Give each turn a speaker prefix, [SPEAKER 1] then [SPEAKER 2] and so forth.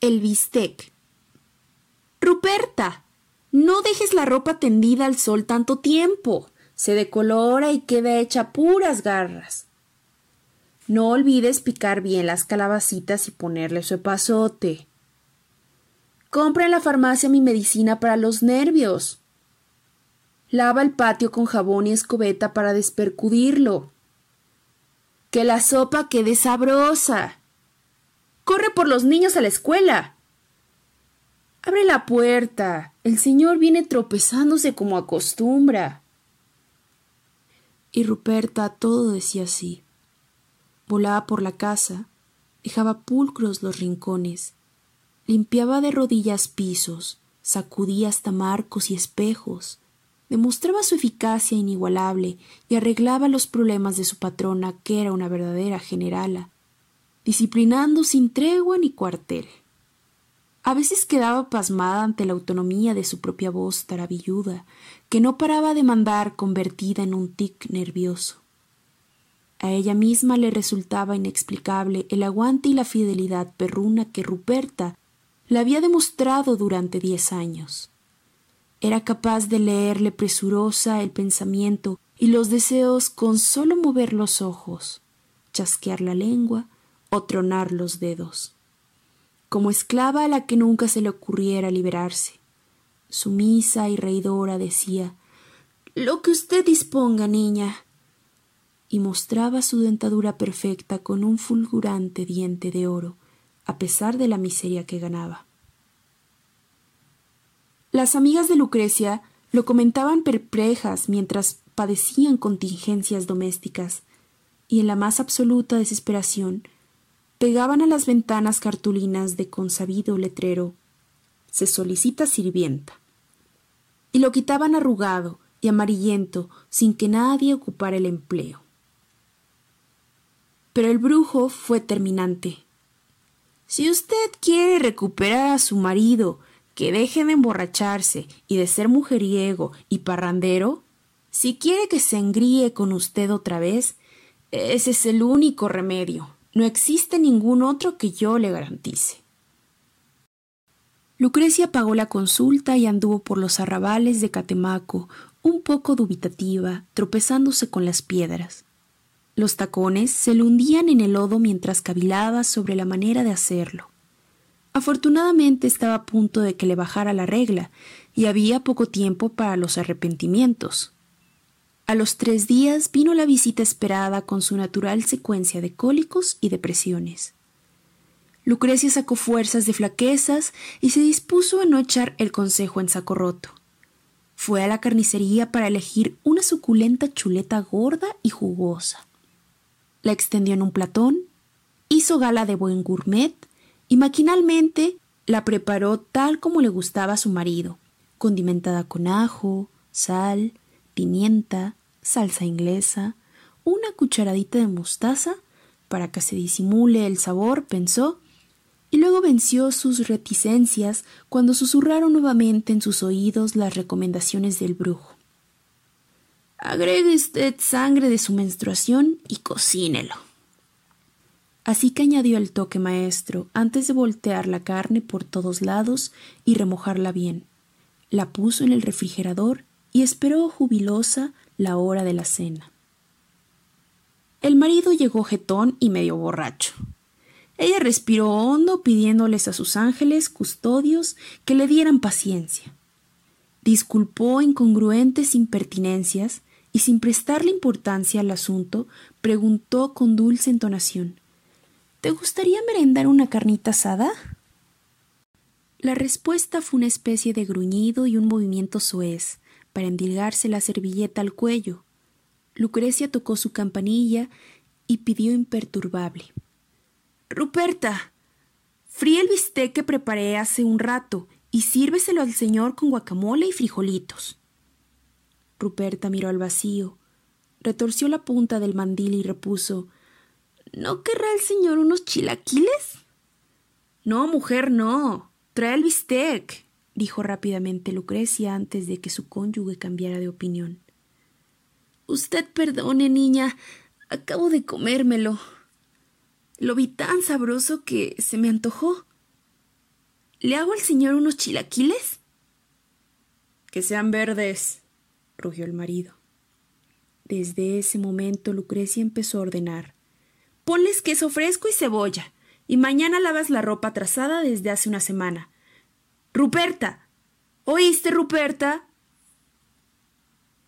[SPEAKER 1] el bistec. Ruperta, no dejes la ropa tendida al sol tanto tiempo. Se decolora y queda hecha puras garras. No olvides picar bien las calabacitas y ponerle su epazote. Compra en la farmacia mi medicina para los nervios. Lava el patio con jabón y escobeta para despercudirlo. Que la sopa quede sabrosa. Corre por los niños a la escuela. Abre la puerta. El señor viene tropezándose como acostumbra. Y Ruperta todo decía así. Volaba por la casa, dejaba pulcros los rincones, limpiaba de rodillas pisos, sacudía hasta marcos y espejos, demostraba su eficacia inigualable y arreglaba los problemas de su patrona, que era una verdadera generala, disciplinando sin tregua ni cuartel. A veces quedaba pasmada ante la autonomía de su propia voz tarabilluda, que no paraba de mandar convertida en un tic nervioso. A ella misma le resultaba inexplicable el aguante y la fidelidad perruna que Ruperta le había demostrado durante diez años. Era capaz de leerle presurosa el pensamiento y los deseos con solo mover los ojos, chasquear la lengua o tronar los dedos como esclava a la que nunca se le ocurriera liberarse. Sumisa y reidora decía Lo que usted disponga, niña. y mostraba su dentadura perfecta con un fulgurante diente de oro, a pesar de la miseria que ganaba. Las amigas de Lucrecia lo comentaban perplejas mientras padecían contingencias domésticas, y en la más absoluta desesperación pegaban a las ventanas cartulinas de consabido letrero se solicita sirvienta y lo quitaban arrugado y amarillento sin que nadie ocupara el empleo. Pero el brujo fue terminante. Si usted quiere recuperar a su marido, que deje de emborracharse y de ser mujeriego y parrandero, si quiere que se engríe con usted otra vez, ese es el único remedio. No existe ningún otro que yo le garantice. Lucrecia pagó la consulta y anduvo por los arrabales de Catemaco, un poco dubitativa, tropezándose con las piedras. Los tacones se le hundían en el lodo mientras cavilaba sobre la manera de hacerlo. Afortunadamente estaba a punto de que le bajara la regla, y había poco tiempo para los arrepentimientos. A los tres días vino la visita esperada con su natural secuencia de cólicos y depresiones. Lucrecia sacó fuerzas de flaquezas y se dispuso a no echar el consejo en saco roto. Fue a la carnicería para elegir una suculenta chuleta gorda y jugosa. La extendió en un platón, hizo gala de buen gourmet y maquinalmente la preparó tal como le gustaba a su marido, condimentada con ajo, sal, pimienta, salsa inglesa, una cucharadita de mostaza para que se disimule el sabor, pensó, y luego venció sus reticencias cuando susurraron nuevamente en sus oídos las recomendaciones del brujo. Agregue usted sangre de su menstruación y cocínelo. Así que añadió el toque maestro antes de voltear la carne por todos lados y remojarla bien. La puso en el refrigerador y esperó jubilosa la hora de la cena. El marido llegó jetón y medio borracho. Ella respiró hondo pidiéndoles a sus ángeles custodios que le dieran paciencia. Disculpó incongruentes impertinencias y sin prestarle importancia al asunto, preguntó con dulce entonación ¿Te gustaría merendar una carnita asada? La respuesta fue una especie de gruñido y un movimiento soez, para endilgarse la servilleta al cuello. Lucrecia tocó su campanilla y pidió imperturbable. Ruperta, fríe el bistec que preparé hace un rato y sírveselo al señor con guacamole y frijolitos. Ruperta miró al vacío, retorció la punta del mandil y repuso ¿No querrá el señor unos chilaquiles? No, mujer, no. Trae el bistec dijo rápidamente Lucrecia antes de que su cónyuge cambiara de opinión. Usted perdone, niña. Acabo de comérmelo. Lo vi tan sabroso que se me antojó. ¿Le hago al señor unos chilaquiles?
[SPEAKER 2] Que sean verdes, rugió el marido.
[SPEAKER 1] Desde ese momento Lucrecia empezó a ordenar. Ponles queso fresco y cebolla, y mañana lavas la ropa trazada desde hace una semana. Ruperta. ¿Oíste, Ruperta?